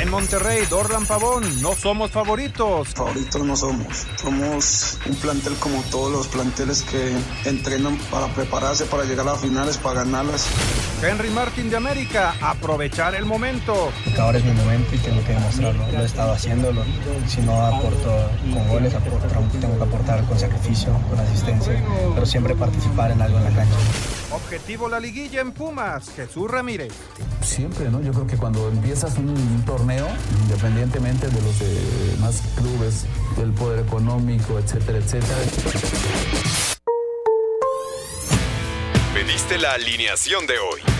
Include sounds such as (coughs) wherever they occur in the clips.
En Monterrey, Dorlan Pavón, no somos favoritos. Favoritos no somos. Somos un plantel como todos los planteles que entrenan para prepararse, para llegar a las finales, para ganarlas. Henry Martin de América, aprovechar el momento. ahora es mi momento y tengo que demostrarlo. Lo he estado haciendo. Si no aporto con goles, aporto, tengo que aportar con sacrificio, con asistencia, pero siempre participar en algo en la cancha. Objetivo la liguilla en Pumas, Jesús Ramírez. Siempre, ¿no? Yo creo que cuando empiezas un, torneo, independientemente de los demás clubes, del poder económico, etcétera, etcétera. Pediste la alineación de hoy.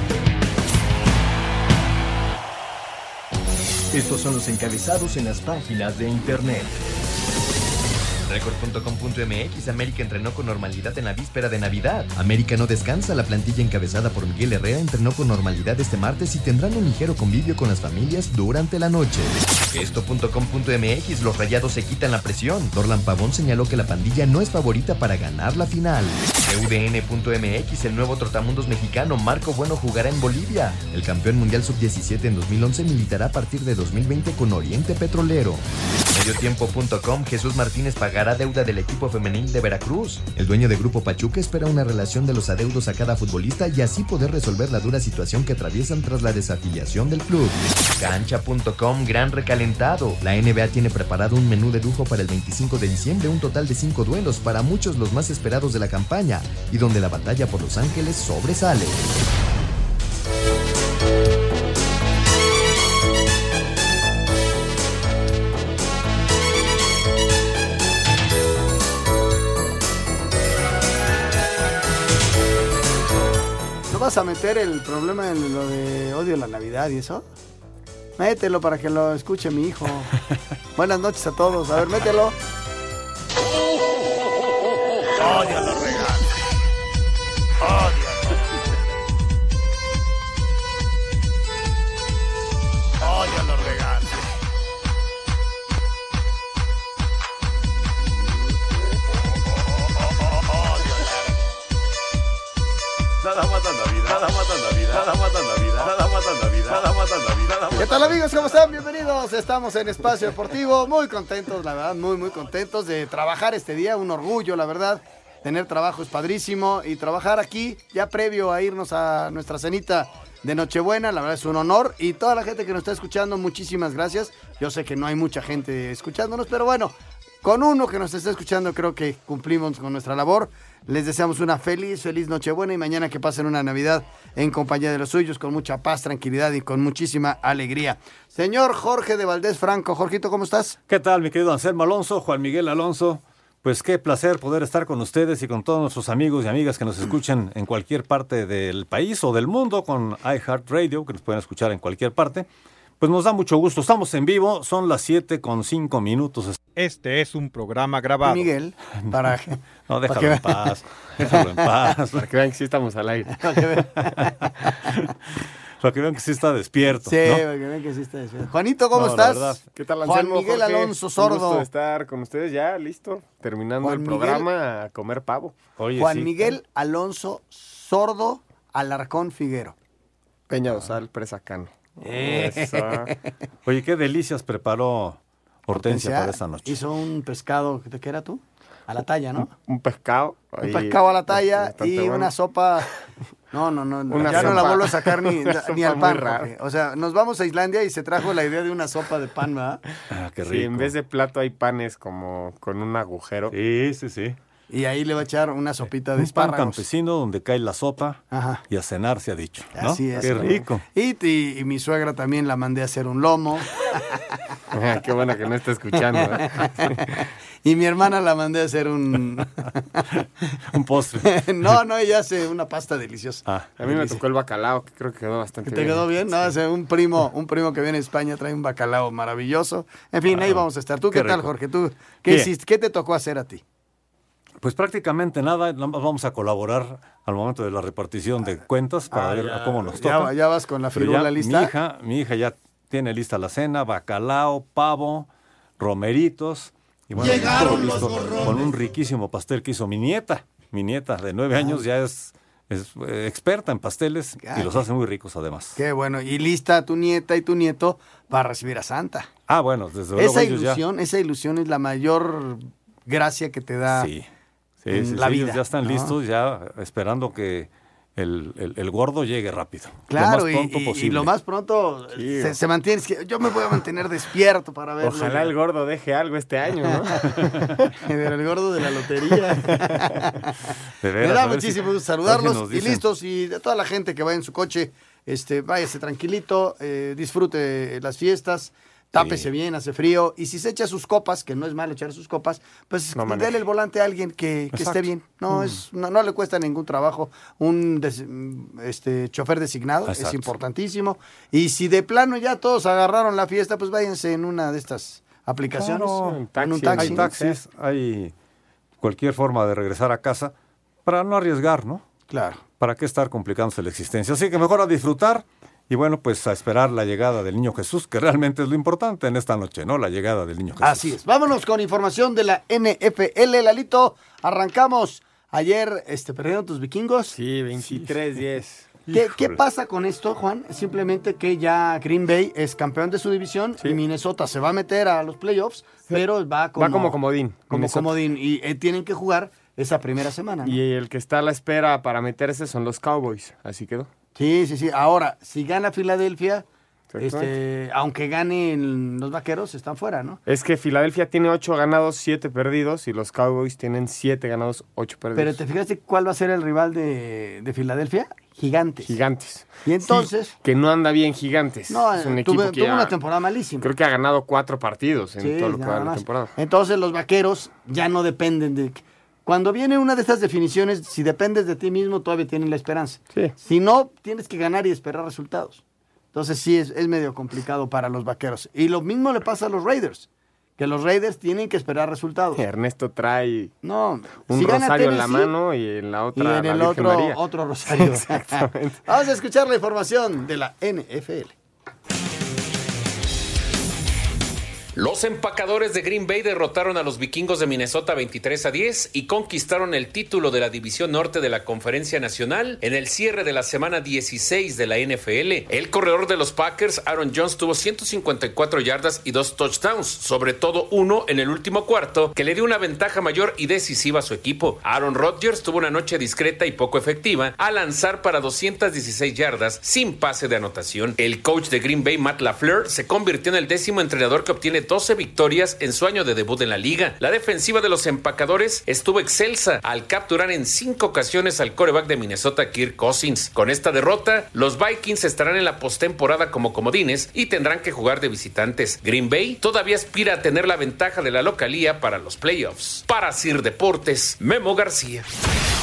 Estos son los encabezados en las páginas de internet. Record.com.mx América entrenó con normalidad en la víspera de Navidad. América no descansa. La plantilla encabezada por Miguel Herrera entrenó con normalidad este martes y tendrán un ligero convivio con las familias durante la noche. Esto.com.mx Los rayados se quitan la presión. Dorlan Pavón señaló que la pandilla no es favorita para ganar la final. UDN.mx El nuevo trotamundos mexicano Marco Bueno jugará en Bolivia. El campeón mundial sub-17 en 2011 militará a partir de 2020 con Oriente Petrolero. Mediotiempo.com Jesús Martínez pagará deuda del equipo femenil de Veracruz. El dueño de Grupo Pachuca espera una relación de los adeudos a cada futbolista y así poder resolver la dura situación que atraviesan tras la desafiliación del club. Cancha.com Gran recalentado. La NBA tiene preparado un menú de lujo para el 25 de diciembre, un total de 5 duelos, para muchos los más esperados de la campaña, y donde la batalla por Los Ángeles sobresale. vas a meter el problema en lo de odio a la Navidad y eso? Mételo para que lo escuche mi hijo. (laughs) Buenas noches a todos. A ver, mételo. (laughs) Odio a los tal amigos? ¿Cómo están? Bienvenidos. Estamos en Espacio Deportivo. Muy contentos, la verdad, muy, muy contentos de trabajar este día. Un orgullo, la verdad. Tener trabajo es padrísimo y trabajar aquí ya previo a irnos a nuestra cenita de Nochebuena, la verdad es un honor. Y toda la gente que nos está escuchando, muchísimas gracias. Yo sé que no hay mucha gente escuchándonos, pero bueno, con uno que nos está escuchando creo que cumplimos con nuestra labor. Les deseamos una feliz, feliz Nochebuena y mañana que pasen una Navidad en compañía de los suyos, con mucha paz, tranquilidad y con muchísima alegría. Señor Jorge de Valdés Franco, Jorgito, ¿cómo estás? ¿Qué tal, mi querido Anselmo Alonso, Juan Miguel Alonso? Pues qué placer poder estar con ustedes y con todos nuestros amigos y amigas que nos escuchan en cualquier parte del país o del mundo con iHeartRadio, que nos pueden escuchar en cualquier parte. Pues nos da mucho gusto. Estamos en vivo, son las 7 con 5 minutos. Este es un programa grabado. Miguel, para (laughs) No, déjalo en paz. Déjalo en paz. (laughs) Para que vean que sí estamos al aire. (laughs) Para que vean que sí está despierto. Sí, ¿no? para que vean que sí está despierto. Juanito, ¿cómo No, estás? ¿Qué tal, Juan Anselmo? Miguel Jorge? Alonso Un Sordo. gusto de estar con ustedes ya, listo. Terminando Juan el Miguel. programa a comer pavo. Oye, Juan sí. Miguel Alonso Sordo Alarcón Figuero. Peña Dosal, presacano. Eso. (laughs) Oye, qué delicias preparó Hortensia para esta noche. Hizo un pescado, ¿de qué era tú? A la talla, ¿no? Un pescado. Un pescado a la talla y bueno. una sopa. (laughs) No, no, no. Una ya no la vuelvo a sacar ni, (laughs) ni al pan. O sea, nos vamos a Islandia y se trajo la idea de una sopa de pan, ¿verdad? Ah, qué Sí, rico. en vez de plato hay panes como con un agujero. Sí, sí, sí. Y ahí le va a echar una sopita de Un pan espárragos. campesino donde cae la sopa Ajá. y a cenar se ha dicho. ¿no? Así es. Qué ¿no? rico. Y, y- y mi suegra también la mandé a hacer un lomo. Ah, Qué bueno que no está escuchando. ¿eh? (laughs) y mi hermana la mandé a hacer un... (laughs) Un postre. (laughs) no, no, ella hace una pasta deliciosa. Ah, A mí me tocó el bacalao, que creo que quedó bastante ¿Que ¿Te bien. quedó bien? No, hace un primo, un primo que viene de España trae un bacalao maravilloso. En fin, ahí Ah, vamos a estar. ¿Tú qué, qué tal. Jorge? ¿Tú qué Bien. hiciste? ¿Qué te tocó hacer a ti? Pues prácticamente nada, nada más vamos a colaborar al momento de la repartición de cuentas para Ah, ver ya, cómo nos toca. ya vas con la firula lista. Mi hija, mi hija ya tiene lista la cena, bacalao, pavo, romeritos y bueno, listo con un riquísimo pastel que hizo mi nieta. Mi nieta de nueve años ya es, es, eh, experta en pasteles y los hace muy ricos además. Qué bueno. Y lista tu nieta y tu nieto para recibir a Santa. Ah, bueno, desde luego Esa ya- ilusión, esa ilusión es la mayor gracia que te da Sí, sí, en sí, la sí, vida. ellos ya están ¿no? listos, ya esperando que el, el- el gordo llegue rápido. Claro, lo más y- pronto y, y posible. lo más pronto Sí. se, se mantiene. es que yo me voy a mantener despierto para verlo. Ojalá el gordo deje algo este año, ¿no? (laughs) Pero el gordo de la lotería. (laughs) De veras, Me da muchísimo gusto si saludarlos y listos. Y de toda la gente que vaya en su coche, este, váyase tranquilito, eh, disfrute las fiestas, tápese Sí. bien, hace frío. Y si se echa sus copas, que no es malo echar sus copas, pues No dele el volante a alguien que, que esté bien. No, Mm. es, no, no le cuesta ningún trabajo. Un des- este, chofer designado es importantísimo. Y si de plano ya todos agarraron la fiesta, pues váyanse en una de estas aplicaciones. Claro. En en un taxi. Hay taxis, hay cualquier forma de regresar a casa para no arriesgar, ¿no? Claro. ¿Para qué estar complicándose la existencia? Así que mejor a disfrutar y bueno, pues a esperar la llegada del niño Jesús, que realmente es lo importante en esta noche, ¿no? La llegada del niño Jesús. Así es. Vámonos con información de la NFL, Lalito. Arrancamos. Ayer este, perdieron tus vikingos. Sí, 23-10. ¿Qué, qué pasa con esto, Juan? Simplemente que ya Green Bay es campeón de su división y Minnesota se va a meter a los playoffs, pero va como, Va como comodín. como Minnesota. comodín. Y eh, tienen que jugar esa primera semana. ¿no? Y el que está a la espera para meterse son los Cowboys. Así quedó. Sí, sí, sí. Ahora, si gana Filadelfia, este, aunque ganen los vaqueros, están fuera, ¿no? Es que Filadelfia tiene 8 ganados, 7 perdidos. Y los Cowboys tienen 7 ganados, 8 perdidos. Pero te fijaste cuál va a ser el rival de, de Filadelfia? Gigantes. Gigantes. Y entonces. Sí, que no anda bien Gigantes. No, es un equipo que tuvo una temporada malísima. Creo que ha ganado 4 partidos en Sí, todo lo que va de la temporada. Entonces los vaqueros ya no dependen de... Cuando viene una de estas definiciones, si dependes de ti mismo, todavía tienen la esperanza. Sí. Si no, tienes que ganar y esperar resultados. Entonces sí, es, es medio complicado para los vaqueros. Y lo mismo le pasa a los Raiders, que los Raiders tienen que esperar resultados. Ernesto trae No, un si rosario en la mano y en la y otra en la el Virgen otro, María. otro rosario. (laughs) Exactamente. Vamos a escuchar la información de la NFL. Los empacadores de Green Bay derrotaron a los vikingos de Minnesota 23 a 10 y conquistaron el título de la División Norte de la Conferencia Nacional en el cierre de la semana 16 de la NFL. El corredor de los Packers, Aaron Jones, tuvo 154 yardas y dos touchdowns, sobre todo uno en el último cuarto, que le dio una ventaja mayor y decisiva a su equipo. Aaron Rodgers tuvo una noche discreta y poco efectiva al lanzar para 216 yardas sin pase de anotación. El coach de Green Bay, Matt LaFleur, se convirtió en el décimo entrenador que obtiene 12 victorias en su año de debut en la liga. La defensiva de los empacadores estuvo excelsa al capturar en cinco ocasiones al coreback de Minnesota, Kirk Cousins. Con esta derrota, los Vikings estarán en la postemporada como comodines y tendrán que jugar de visitantes. Green Bay todavía aspira a tener la ventaja de la localía para los playoffs. Para Sir Deportes, Memo García.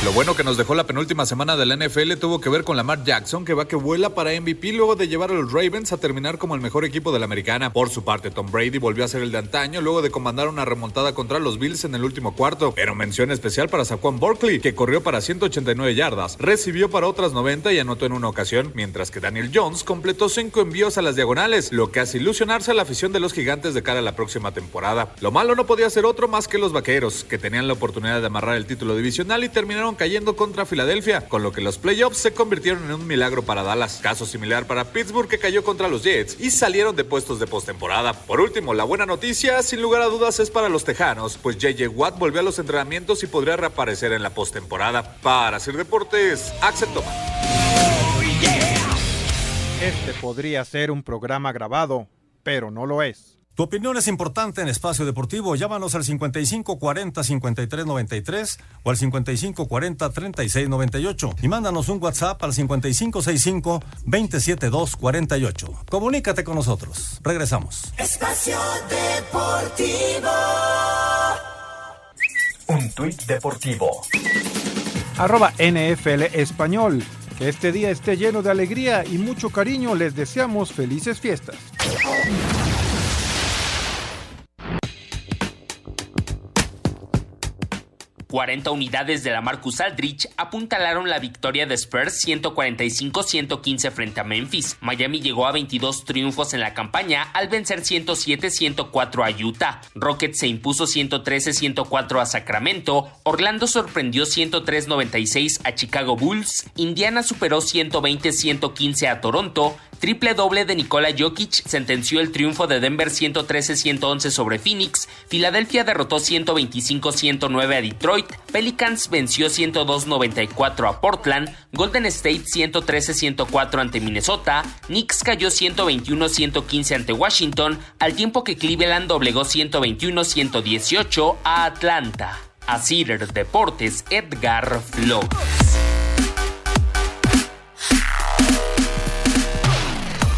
Lo bueno que nos dejó la penúltima semana de la NFL tuvo que ver con Lamar Jackson, que va que vuela para MVP luego de llevar a los Ravens a terminar como el mejor equipo de la americana. Por su parte, Tom Brady volvió a ser el de antaño luego de comandar una remontada contra los Bills en el último cuarto. Pero mención especial para Saquon Barkley, que corrió para 189 yardas, recibió para otras 90 y anotó en una ocasión, mientras que Daniel Jones completó cinco envíos a las diagonales, lo que hace ilusionarse a la afición de los gigantes de cara a la próxima temporada. Lo malo no podía ser otro más que los vaqueros, que tenían la oportunidad de amarrar el título divisional y terminaron cayendo contra Filadelfia, con lo que los playoffs se convirtieron en un milagro para Dallas. Caso similar para Pittsburgh que cayó contra los Jets y salieron de puestos de postemporada. Por último, la buena noticia, sin lugar a dudas, es para los Tejanos, pues JJ Watt volvió a los entrenamientos y podría reaparecer en la postemporada. Para hacer deportes, Axel Toma. Este podría ser un programa grabado, pero no lo es. Tu opinión es importante en Espacio Deportivo. Llámanos al 5540-5393 o al 5540-3698 y mándanos un WhatsApp al 5565-27248. Comunícate con nosotros. Regresamos. Espacio Deportivo. Un tuit deportivo. Arroba NFL Español. Que este día esté lleno de alegría y mucho cariño. Les deseamos felices fiestas. 40 unidades de la Marcus Aldrich apuntalaron la victoria de Spurs 145-115 frente a Memphis. Miami llegó a 22 triunfos en la campaña al vencer 107-104 a Utah. Rockets se impuso 113-104 a Sacramento. Orlando sorprendió 103-96 a Chicago Bulls. Indiana superó 120-115 a Toronto. Triple doble de Nikola Jokic sentenció el triunfo de Denver 113-111 sobre Phoenix. Filadelfia derrotó 125-109 a Detroit. Pelicans venció 102-94 a Portland. Golden State 113-104 ante Minnesota. Knicks cayó 121-115 ante Washington, al tiempo que Cleveland doblegó 121-118 a Atlanta. A Cider Deportes, Edgar Flores.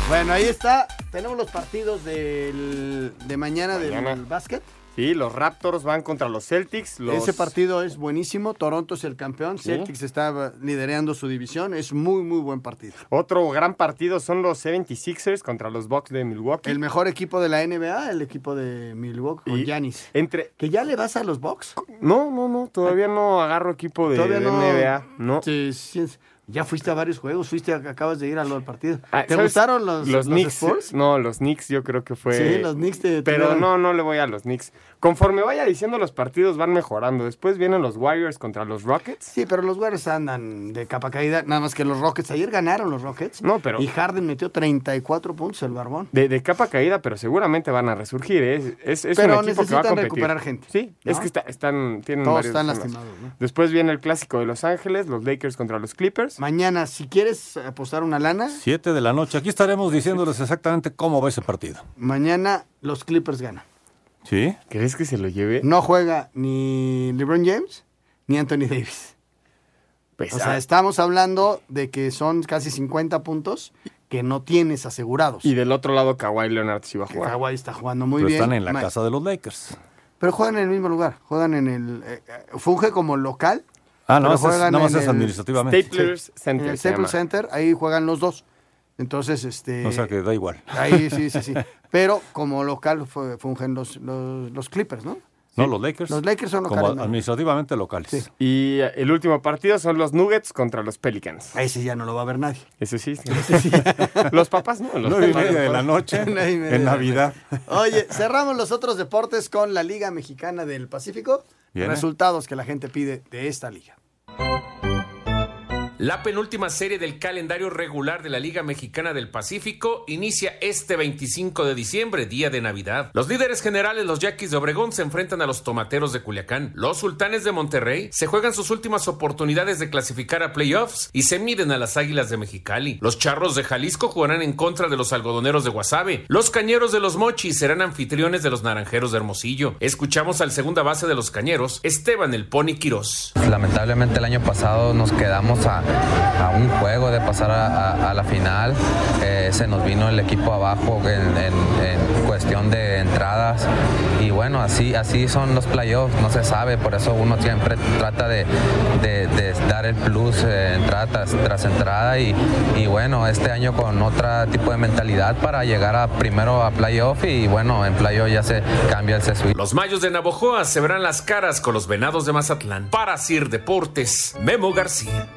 Bueno, ahí está. Tenemos los partidos del, de mañana, Mañana. del básquet. Sí, los Raptors van contra los Celtics. Los... Ese partido es buenísimo. Toronto es el campeón. Sí. Celtics está liderando su división. Es muy, muy buen partido. Otro gran partido son los 76ers contra los Bucks de Milwaukee. El mejor equipo de la NBA, el equipo de Milwaukee con Giannis. Entre... ¿Que ya le vas a los Bucks? No, no, no. Todavía no agarro equipo de, Todavía de no. NBA. No. Sí, sí, ya fuiste a varios juegos. Fuiste, acabas de ir a lo del partido. Ah, ¿Te ¿sabes? gustaron los, los, los Knicks? No, los Knicks yo creo que fue. Sí, los Knicks te Pero no, no le voy a los Knicks. Conforme vaya diciendo los partidos van mejorando. Después vienen los Warriors contra los Rockets. Sí, pero los Warriors andan de capa caída. Nada más que los Rockets. Ayer ganaron los Rockets. No, pero- Y Harden metió 34 puntos el barbón. De, de capa caída, pero seguramente van a resurgir. ¿eh? Es, es Pero un equipo que va a competir. recuperar gente, Sí, es que está- están, tienen Todos varios están lastimados, ¿no? Después viene el clásico de Los Ángeles, los Lakers contra los Clippers. Mañana, si quieres apostar una lana, 7 de la noche. Aquí estaremos diciéndoles exactamente cómo va ese partido. mañana los Clippers ganan. ¿Sí? ¿Crees que se lo lleve? No juega ni LeBron James ni Anthony Davis. Pues, O sea, ah, estamos hablando de que son casi 50 puntos que no tienes asegurados. Y del otro lado, Kawhi Leonard sí va a Que jugar. Kawhi está jugando muy Pero bien. están en la Ma- casa de los Lakers. Pero juegan en el mismo lugar. Juegan en el. eh, eh, funge como local. Ah, no, pero ese es- juegan nada más en es el- administrativamente. Staplers Center. En el Staples llama. Center, ahí juegan los dos. Entonces, este. O sea que da igual. Ahí sí, sí, sí. (laughs) Pero como local fue- fungen los, los, los Clippers, ¿no? No, los Lakers. Los Lakers son Como locales. ¿no? administrativamente locales. Y el último partido son los Nuggets contra los Pelicans. Ese ya no lo va a ver nadie. Eso sí. sí. (laughs) los papás, ¿no? Los Nueve y media de la noche (laughs) en Navidad. Oye, cerramos los otros deportes con la Liga Mexicana del Pacífico. Viene. Resultados que la gente pide de esta liga. Música La penúltima serie del calendario regular de la Liga Mexicana del Pacífico inicia este 25 de diciembre, día de Navidad. Los líderes generales, los Yaquis de Obregón, se enfrentan a los Tomateros de Culiacán. Los Sultanes de Monterrey se juegan sus últimas oportunidades de clasificar a playoffs y se miden a las Águilas de Mexicali. Los Charros de Jalisco jugarán en contra de los Algodoneros de Guasave. Los Cañeros de los Mochis serán anfitriones de los Naranjeros de Hermosillo. Escuchamos al segunda base de los Cañeros, Esteban el Pony Quirós. Lamentablemente el año pasado nos quedamos a, a un juego de pasar a, la final. Eh, se nos vino el equipo abajo en cuestión de entradas. Y bueno, así, así son los playoffs, no se sabe, por eso uno siempre trata de, de- de dar el plus eh, entrada tras, tras entrada. Y, y bueno, este año con otro tipo de mentalidad para llegar a primero a playoff y bueno, en playoff ya se cambia el sesuí. Los Mayos de Navojoa se verán las caras con los Venados de Mazatlán. Para Sir Deportes, Memo García.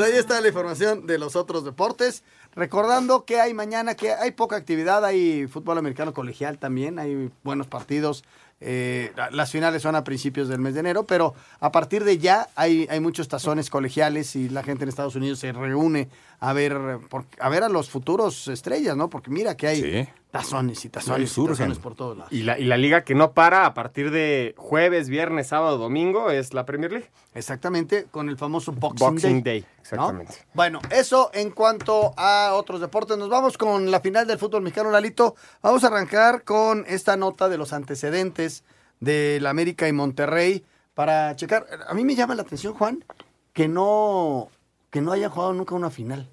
Pues ahí está la información de los otros deportes. Recordando que hay mañana, que hay poca actividad, hay fútbol americano colegial también, hay buenos partidos. eh, la- las finales son a principios del mes de enero, pero a partir de ya hay, hay muchos tazones colegiales y la gente en Estados Unidos se reúne a ver, a ver a los futuros estrellas, ¿no? Porque mira que hay Sí. Tazones y tazones y surgen. tazones por todos lados. Y la, y la liga que no para a partir de jueves, viernes, sábado, domingo es la Premier League. Exactamente, con el famoso Boxing, Boxing Day. Day, exactamente. ¿no? Bueno, eso en cuanto a otros deportes. Nos vamos con la final del fútbol mexicano, Lalito. Vamos a arrancar con esta nota de los antecedentes del América y Monterrey para checar. A mí me llama la atención, Juan, que no, que no hayan jugado nunca una final.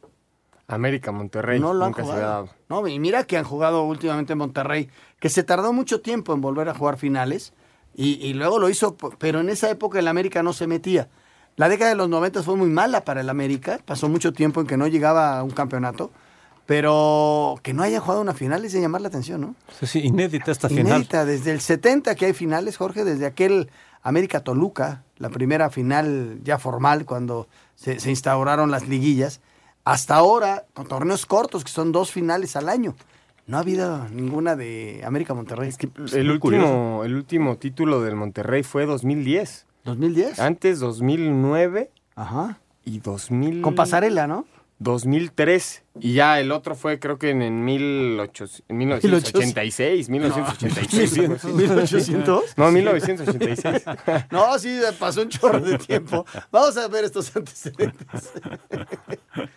América, Monterrey. No lo han nunca se había jugado. dado. No, y mira que han jugado últimamente en Monterrey, que se tardó mucho tiempo en volver a jugar finales y, y luego lo hizo, pero en esa época el América no se metía. La década de los 90 fue muy mala para el América, pasó mucho tiempo en que no llegaba a un campeonato, pero que no haya jugado una final es de llamar la atención, ¿no? Sí, sí, inédita esta final. Inédita, desde el 70 que hay finales, Jorge, desde aquel América Toluca, la primera final ya formal cuando se, se instauraron las liguillas, hasta ahora con torneos cortos que son dos finales al año. No ha habido ninguna de América Monterrey. El último, el último título del Monterrey fue 2010. ¿2010? Antes 2009. Ajá. Y 2000... Con pasarela, ¿no? 2003. Y ya el otro fue creo que en, en, 1800 en 1986, 1986. No. 1800? (laughs) No, 1986. No, sí, pasó un chorro de tiempo. Vamos a ver estos antecedentes. (laughs)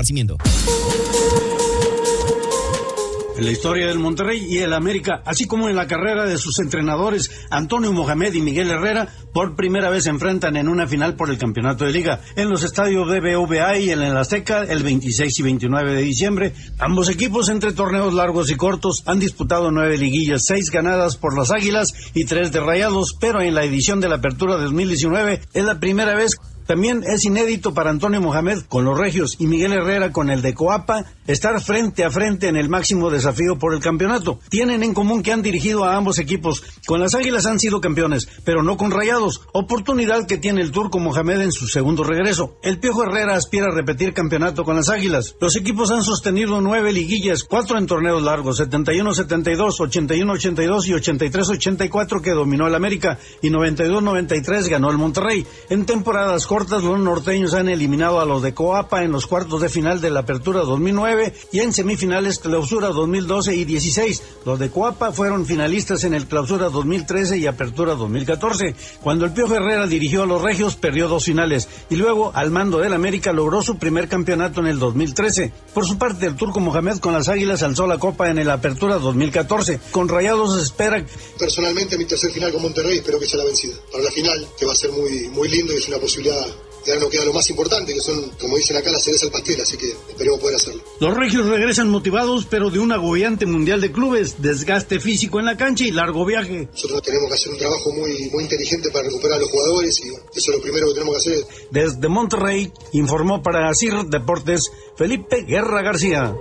En la historia del Monterrey y el América, así como en la carrera de sus entrenadores Antonio Mohamed y Miguel Herrera, por primera vez se enfrentan en una final por el campeonato de liga en los estadios de BVA y en el Azteca el 26 y 29 de diciembre. Ambos equipos entre torneos largos y cortos han disputado nueve liguillas, seis ganadas por las Águilas y tres de Rayados, pero en la edición de la Apertura 2019 es la primera vez también es inédito para Antonio Mohamed con los Regios y Miguel Herrera con el de Coapa estar frente a frente en el máximo desafío por el campeonato. Tienen en común que han dirigido a ambos equipos. Con las Águilas han sido campeones, pero no con Rayados. Oportunidad que tiene el turco Mohamed en su segundo regreso. El Piojo Herrera aspira a repetir campeonato con las Águilas. Los equipos han sostenido nueve liguillas, cuatro en torneos largos, 71-72, 81-82 y 83-84 que dominó el América y 92-93 ganó el Monterrey. En temporadas cortas, los norteños han eliminado a los de Coapa en los cuartos de final de la Apertura 2009 y en semifinales Clausura 2012 y 16. Los de Coapa fueron finalistas en el Clausura 2013 y Apertura 2014. Cuando el Piojo Herrera dirigió a los Regios, perdió dos finales y luego, al mando del América, logró su primer campeonato en el 2013. Por su parte, el turco Mohamed con las Águilas alzó la copa en el Apertura 2014. Con Rayados espera Personalmente, mi tercer final con Monterrey espero que sea la vencida. Para la final, que va a ser muy, muy lindo y es una posibilidad ahora nos queda lo más importante, que son, como dicen acá, las cerezas al pastel, así que esperemos poder hacerlo. Los regios regresan motivados, pero de un agobiante mundial de clubes, desgaste físico en la cancha y largo viaje. Nosotros tenemos que hacer un trabajo muy, muy inteligente para recuperar a los jugadores y eso es lo primero que tenemos que hacer. Desde Monterrey, informó para CIR Deportes Felipe Guerra García.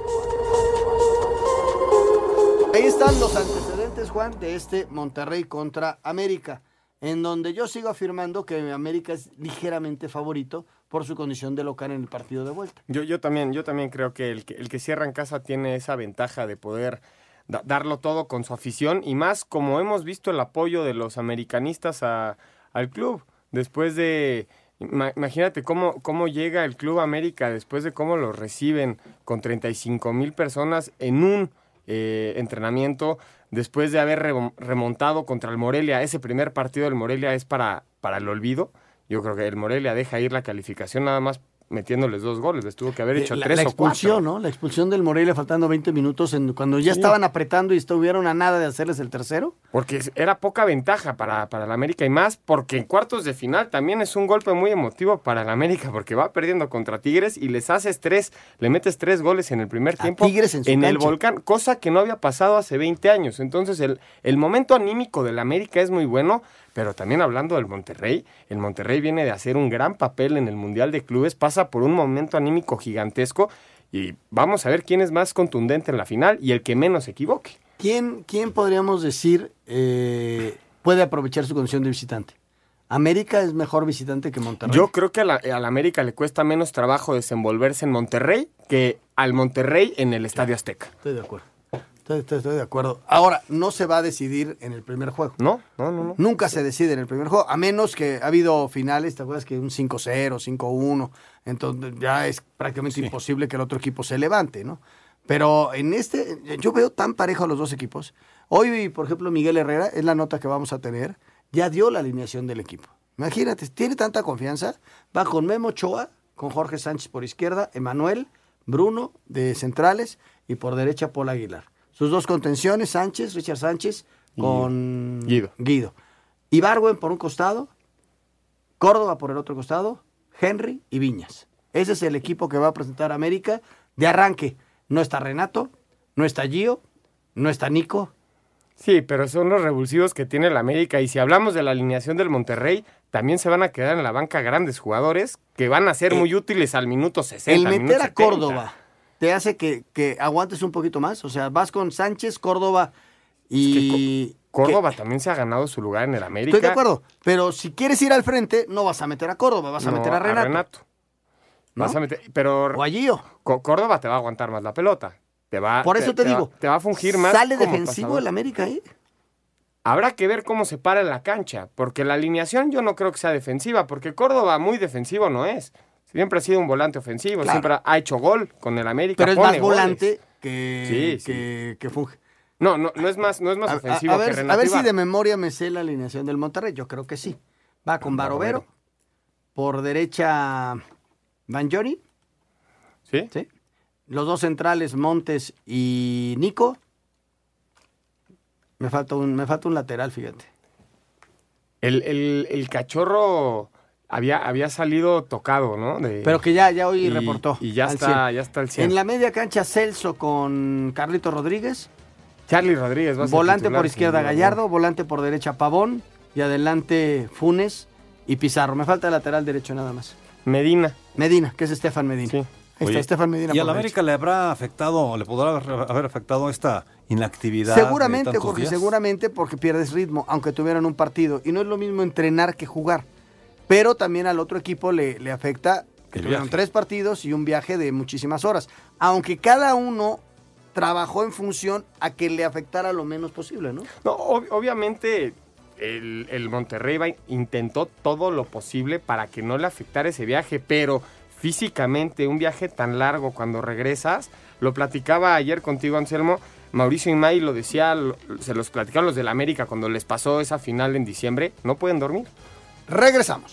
Ahí están los antecedentes, Juan, de este Monterrey contra América en donde yo sigo afirmando que América es ligeramente favorito por su condición de local en el partido de vuelta. Yo, yo también, yo también creo que el, que el que cierra en casa tiene esa ventaja de poder da, darlo todo con su afición y más como hemos visto el apoyo de los americanistas a, al club después de Imagínate cómo, cómo llega el Club América después de cómo lo reciben con 35 mil personas en un eh, entrenamiento después de haber remontado contra el Morelia. Ese primer partido del Morelia es para, para el olvido. Yo creo que el Morelia deja ir la calificación nada más metiéndoles dos goles. Les tuvo que haber hecho la, tres la o expulsión, cuatro. ¿no? La expulsión del Morelia faltando 20 minutos en, cuando ya Sí. estaban apretando y estuvieron a nada de hacerles el tercero. Porque era poca ventaja para, para el América y más porque en cuartos de final también es un golpe muy emotivo para el América porque va perdiendo contra Tigres y les haces tres, le metes tres goles en el primer tiempo Tigres en su el cancha. volcán, cosa que no había pasado hace 20 años. Entonces el, el momento anímico del América es muy bueno. Pero también hablando del Monterrey, el Monterrey viene de hacer un gran papel en el Mundial de Clubes, pasa por un momento anímico gigantesco y vamos a ver quién es más contundente en la final y el que menos se equivoque. ¿Quién, quién podríamos decir eh, puede aprovechar su condición de visitante? ¿América es mejor visitante que Monterrey? Yo creo que a la, a la América le cuesta menos trabajo desenvolverse en Monterrey que al Monterrey en el Estadio Azteca. Estoy de acuerdo. Estoy, estoy- estoy de acuerdo. Ahora, no se va a decidir en el primer juego. No, no, no. no. Nunca se decide en el primer juego, a menos que ha habido finales, ¿te acuerdas que un 5-0, 5-1? Entonces ya es prácticamente imposible que el otro equipo se levante, ¿no? Pero en este, yo veo tan parejo a los dos equipos. Hoy, por ejemplo, Miguel Herrera, es la nota que vamos a tener, ya dio la alineación del equipo. Imagínate, tiene tanta confianza, va con Memo Ochoa, con Jorge Sánchez por izquierda, Emanuel, Bruno de centrales y por derecha Paul Aguilar. Sus dos contenciones, Sánchez, Richard Sánchez, con Guido. Guido. Ibargüen por un costado, Córdoba por el otro costado, Henry y Viñas. Ese es el equipo que va a presentar América de arranque. No está Renato, no está Gio, no está Nico. Sí, pero son los revulsivos que tiene el América. Y si hablamos de la alineación del Monterrey, también se van a quedar en la banca grandes jugadores que van a ser muy útiles al minuto 60. el meter a 70. Córdoba te hace que, que aguantes un poquito más. O sea, vas con Sánchez, Córdoba y... Córdoba también se ha ganado su lugar en el América. Estoy de acuerdo. Pero si quieres ir al frente, no vas a meter a Córdoba, vas a No, meter a Renato. Vas ¿No? a meter, pero O a Gio. Co- Córdoba te va a aguantar más la pelota. Te va, Por eso te, digo. te va a fungir más. ¿Sale defensivo pasador. el América ahí? Habrá que ver cómo se para en la cancha, porque la alineación yo no creo que sea defensiva, porque Córdoba muy defensivo no es. Siempre ha sido un volante ofensivo, Claro. siempre ha hecho gol con el América. Pero es más goles. volante que, Sí, sí. que, que funge. No, no, no es más, no es más A, ofensivo a que ver, Renato a ver si de memoria me sé la alineación del Monterrey. Yo creo que sí. Va con Barovero. Por derecha, Banjoni. ¿Sí? Sí. Los dos centrales, Montes y Nico. Me falta un, me falta un lateral, fíjate. El, el- el cachorro había, había salido tocado, ¿no? De- Pero que ya, ya hoy y- reportó. Y ya está, 100. ya está el 100. En la media cancha, Celso con Carlito Rodríguez. Charlie Rodríguez va a ser Volante titular, por izquierda Gallardo, volante por derecha Pavón y adelante Funes y Pizarro. Me falta el lateral derecho nada más. Medina. Medina, que es Estefan Medina. Está Oye, Estefan Medina. ¿Y a la. América le habrá afectado, le podrá haber- haber afectado esta inactividad? Seguramente, Jorge, días? seguramente porque pierdes ritmo, aunque tuvieran un partido. Y no es lo mismo entrenar que jugar. Pero también al otro equipo le, le afecta que tuvieron tres partidos y un viaje de muchísimas horas. Aunque cada uno trabajó en función a que le afectara lo menos posible, ¿no? No, ob- obviamente el, el Monterrey va- intentó todo lo posible para que no le afectara ese viaje, pero físicamente un viaje tan largo cuando regresas, lo platicaba ayer contigo Anselmo, Mauricio Imay lo decía, lo- se los platicaron los del América cuando les pasó esa final en diciembre, no pueden dormir. Regresamos.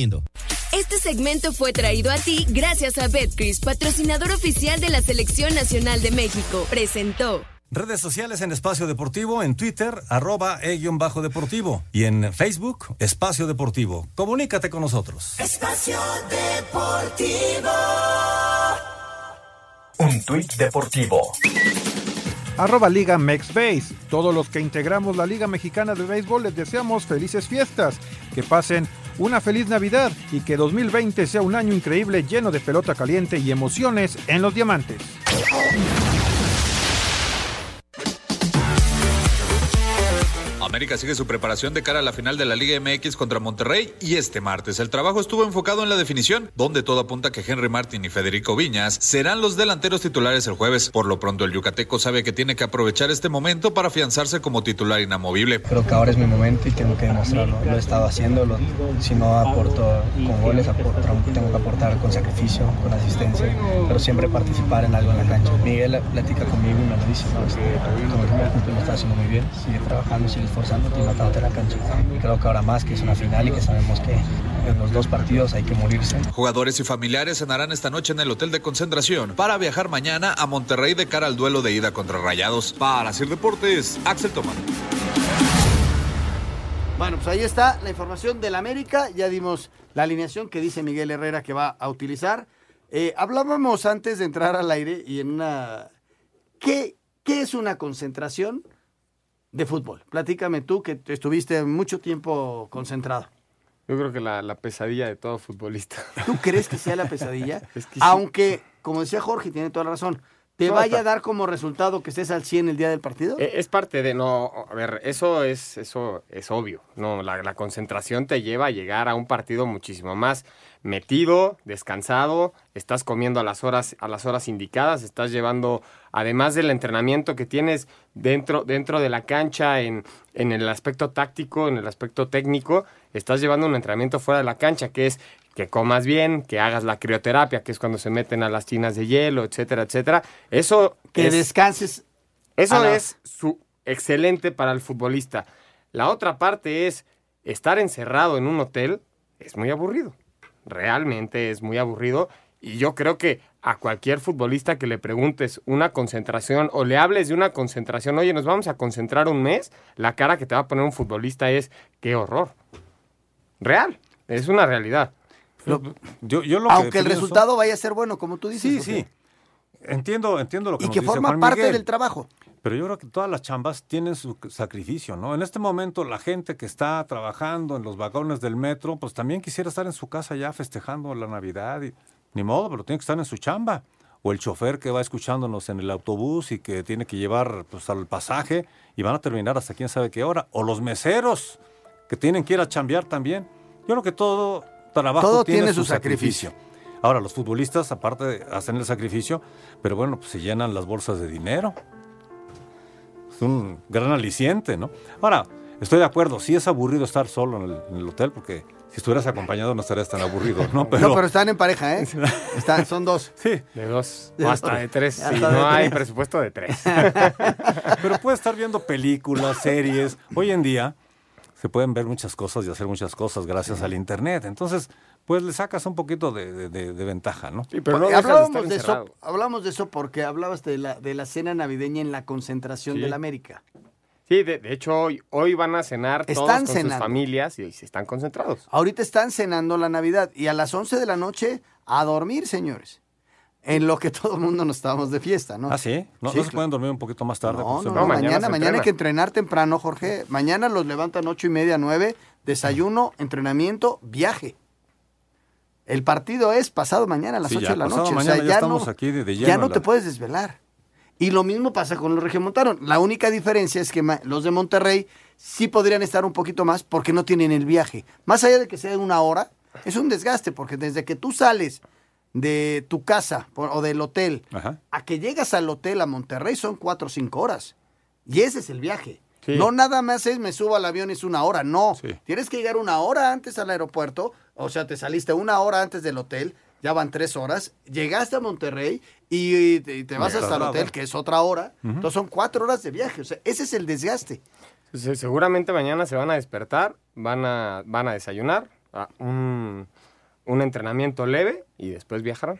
Este segmento fue traído a ti gracias a Betcris, patrocinador oficial de la Selección Nacional de México. Presentó. Redes sociales en Espacio Deportivo, en Twitter, arroba e-bajo deportivo. Y en Facebook, Espacio Deportivo. Comunícate con nosotros. Espacio Deportivo. Un tuit deportivo. Arroba Liga MexBase. Todos los que integramos la Liga Mexicana de Béisbol les deseamos felices fiestas. Que pasen una feliz Navidad y que 2020 sea un año increíble lleno de pelota caliente y emociones en los diamantes. América sigue su preparación de cara a la final de la Liga MX contra Monterrey y este martes el trabajo estuvo enfocado en la definición, donde todo apunta que Henry Martin y Federico Viñas serán los delanteros titulares el jueves. Por lo pronto el yucateco sabe que tiene que aprovechar este momento para afianzarse como titular inamovible. Creo que ahora es mi momento y tengo que demostrarlo. Lo he estado haciendo, si no aporto con goles, aporto- tengo que aportar con sacrificio, con asistencia, pero siempre participar en algo en la cancha. Miguel platica conmigo y me lo dice, ¿no? Este, como punto lo está haciendo muy bien, sigue trabajando, sigue esforzándote y la cancha. Y creo que ahora más que es una final y que sabemos que en los dos partidos hay que morirse. Jugadores y familiares cenarán esta noche en el hotel de concentración para viajar mañana a Monterrey de cara al duelo de ida contra Rayados. Para Sir Deportes, Axel Tomán. Bueno, pues ahí está la información del América. Ya dimos la alineación que dice Miguel Herrera que va a utilizar. Eh, hablábamos antes de entrar al aire y en una... ¿Qué, ¿Qué es una concentración de fútbol? Platícame tú que estuviste mucho tiempo concentrado. Yo creo que la, la pesadilla de todo futbolista. ¿Tú crees que sea la pesadilla? (laughs) Es que sí. Aunque, como decía Jorge, tiene toda la razón, ¿te No, vaya a dar como resultado que estés al 100 el día del partido? Eh, Es parte de, no, a ver, eso es, eso es obvio, no, la, la concentración te lleva a llegar a un partido muchísimo más metido, descansado, estás comiendo a las horas, a las horas indicadas, estás llevando, además del entrenamiento que tienes dentro, dentro de la cancha, en, en el aspecto táctico, en el aspecto técnico, estás llevando un entrenamiento fuera de la cancha, que es que comas bien, que hagas la crioterapia, que es cuando se meten a las tinas de hielo, etcétera, etcétera. Eso que es- descanses. eso la- es su excelente para el futbolista. La otra parte es estar encerrado en un hotel es muy aburrido. Realmente es muy aburrido y yo creo que a cualquier futbolista que le preguntes una concentración o le hables de una concentración, oye, nos vamos a concentrar un mes, la cara que te va a poner un futbolista es qué horror. Real, es una realidad. Yo, yo lo que Aunque el resultado vaya a ser bueno, como tú dices. Sí, José. sí. Entiendo, entiendo lo que Y nos que dice forma Juan parte Miguel. del trabajo. Pero yo creo que todas las chambas tienen su sacrificio, ¿no? En este momento la gente que está trabajando en los vagones del metro, pues también quisiera estar en su casa ya festejando la Navidad y ni modo, pero tiene que estar en su chamba. O el chofer que va escuchándonos en el autobús y que tiene que llevar pues al pasaje y van a terminar hasta quién sabe qué hora. O los meseros que tienen que ir a chambear también. Yo creo que todo trabajo Todo tiene, tiene su su sacrificio. sacrificio. Ahora, los futbolistas, aparte, hacen el sacrificio, pero bueno, pues se llenan las bolsas de dinero. Es un gran aliciente, ¿no? Ahora, estoy de acuerdo, sí es aburrido estar solo en el, en el hotel, porque si estuvieras acompañado no estarías tan aburrido, ¿no? (laughs) Pero, No, pero están en pareja, ¿eh? (laughs) Están, son dos. Sí. De dos. De o hasta de tres. Sí, de no hay presupuesto de tres. (laughs) pero puedes estar viendo películas, series. Hoy en día se pueden ver muchas cosas y hacer muchas cosas gracias al Internet. Entonces, pues le sacas un poquito de, de- de- de ventaja, ¿no? Porque hablábamos de eso, hablamos de eso porque hablabas de la, de la cena navideña en la concentración Sí. del América. Sí, de, de hecho, hoy, hoy van a cenar todos Están con sus familias y se están concentrados. Ahorita están cenando la Navidad y a las 11 de la noche a dormir, señores. En lo que (laughs) todo el mundo nos estábamos de fiesta, ¿no? ¿Ah, sí? ¿No, Sí, ¿no se pueden dormir un poquito más tarde? No, Por no, no, mañana, mañana, hay que entrenar temprano, Jorge. Mañana los levantan ocho y media, nueve, desayuno, entrenamiento, viaje. El partido es pasado mañana a las Sí, 8 ya, de la noche. mañana o sea, ya ya, estamos no, aquí de- de ya lleno no en te puedes desvelar. Y lo mismo pasa con los regiomontanos. La única diferencia es que los de Monterrey sí podrían estar un poquito más porque no tienen el viaje. Más allá de que sea una hora, es un desgaste porque desde que tú sales de tu casa o del hotel Ajá. a que llegas al hotel a Monterrey son cuatro o cinco horas. Y ese es el viaje. Sí. No nada más es me subo al avión es una hora, no. Tienes que llegar una hora antes al aeropuerto, o sea, te saliste una hora antes del hotel, ya van tres horas, llegaste a Monterrey y te, y te vas hasta el hotel, que es otra hora. Entonces son cuatro horas de viaje, o sea, ese es el desgaste. Se- Seguramente mañana se van a despertar, van a, van a desayunar, a un, un entrenamiento leve y después viajarán.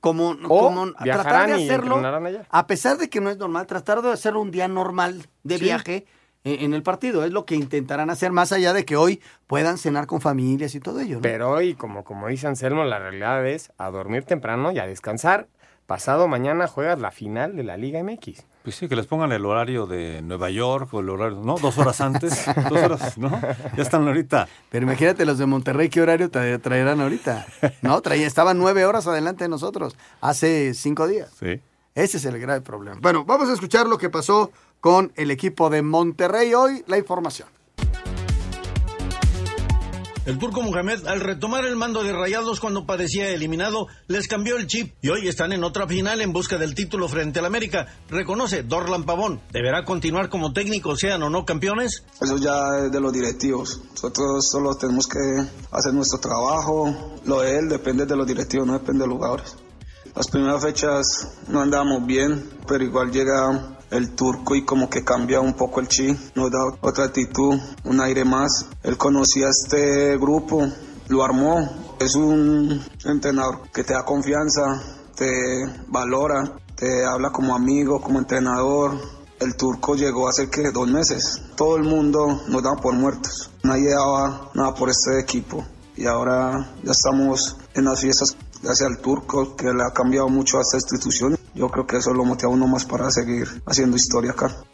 Como, O como tratar de y hacerlo, entrenarán allá. a pesar de que no es normal, tratar de hacerlo un día normal de Sí. viaje en, en el partido. Es lo que intentarán hacer, más allá de que hoy puedan cenar con familias y todo ello. ¿no? Pero hoy, como, como dice Anselmo, la realidad es a dormir temprano y a descansar. Pasado mañana juegas la final de la Liga MX. Pues sí, que les pongan el horario de Nueva York o el horario, ¿no? Dos horas antes, (laughs) dos horas, ¿no? Ya están ahorita. Pero imagínate los de Monterrey, ¿qué horario tra- traerán ahorita? No, traía, estaban nueve horas adelante de nosotros hace cinco días. Sí. Ese es el grave problema. Bueno, vamos a escuchar lo que pasó con el equipo de Monterrey. Hoy la información. El turco Mohamed, al retomar el mando de Rayados cuando padecía eliminado, les cambió el chip y hoy están en otra final en busca del título frente al América. Reconoce Dorlan Pavón. ¿Deberá continuar como técnico, sean o no campeones? Eso ya es de los directivos. Nosotros solo tenemos que hacer nuestro trabajo. Lo de él depende de los directivos, no depende de los jugadores. Las primeras fechas no andábamos bien, pero igual llega el turco y como que cambia un poco el chi, nos da otra actitud, un aire más. Él conocía este grupo, lo armó, es un entrenador que te da confianza, te valora, te habla como amigo, como entrenador. El turco llegó hace que dos meses. Todo el mundo nos daba por muertos. Nadie daba nada por este equipo. Y ahora ya estamos en las fiestas gracias al turco que le ha cambiado mucho a esta institución. Yo creo que eso lo motiva uno más para seguir haciendo historia acá.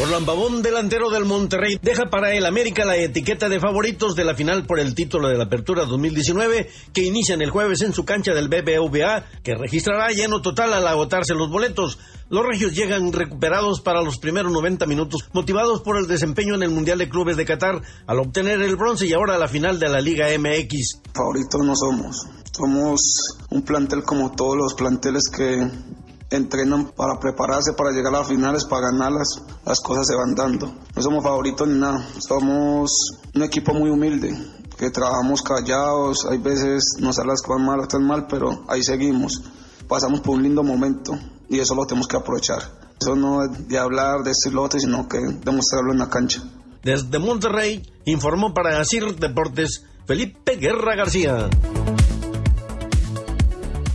Orlan Babón, delantero del Monterrey, deja para el América la etiqueta de favoritos de la final por el título de la Apertura 2019 que inician el jueves en su cancha del BBVA, que registrará lleno total al agotarse los boletos. Los regios llegan recuperados para los primeros 90 minutos, motivados por el desempeño en el Mundial de Clubes de Qatar al obtener el bronce y ahora la final de la Liga MX. Favoritos no somos. Somos un plantel como todos los planteles que entrenan para prepararse para llegar a las finales, para ganarlas, las cosas se van dando. No somos favoritos ni nada, somos un equipo muy humilde, que trabajamos callados, hay veces nos salen las cosas mal, están mal, pero ahí seguimos. Pasamos por un lindo momento y eso lo tenemos que aprovechar. Eso no es de hablar, de decir lo otro, sino que demostrarlo en la cancha. Desde Monterrey, informó para Asir Deportes Felipe Guerra García.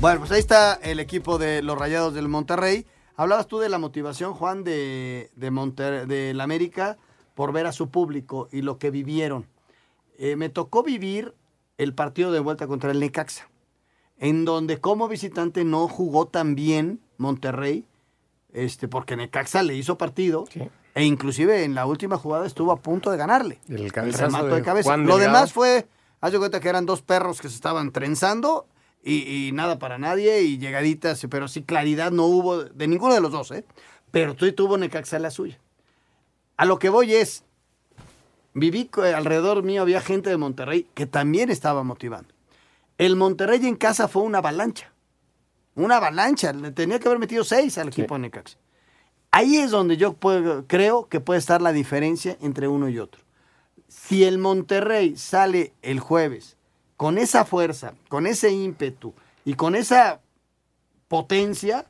Bueno, pues ahí está el equipo de los Rayados del Monterrey. Hablabas tú de la motivación, Juan, de, de, Monter de la América por ver a su público y lo que vivieron. Eh, me tocó vivir el partido de vuelta contra el Necaxa, en donde como visitante no jugó tan bien Monterrey, este, porque Necaxa le hizo partido. E inclusive en la última jugada estuvo a punto de ganarle. El, remato de, de cabeza. Juan Lo Delgado. demás fue, haz de cuenta que eran dos perros que se estaban trenzando y, y nada para nadie y llegaditas, pero sí claridad no hubo de ninguno de los dos, ¿eh? Pero tú tuvo Necaxa la suya. A lo que voy es, viví alrededor mío, había gente de Monterrey que también estaba motivando. El Monterrey en casa fue una avalancha. Una avalancha. Le tenía que haber metido seis al equipo de Necaxa. Ahí es donde yo puedo- creo que puede estar la diferencia entre uno y otro. Si el Monterrey sale el jueves con esa fuerza, con ese ímpetu y con esa potencia,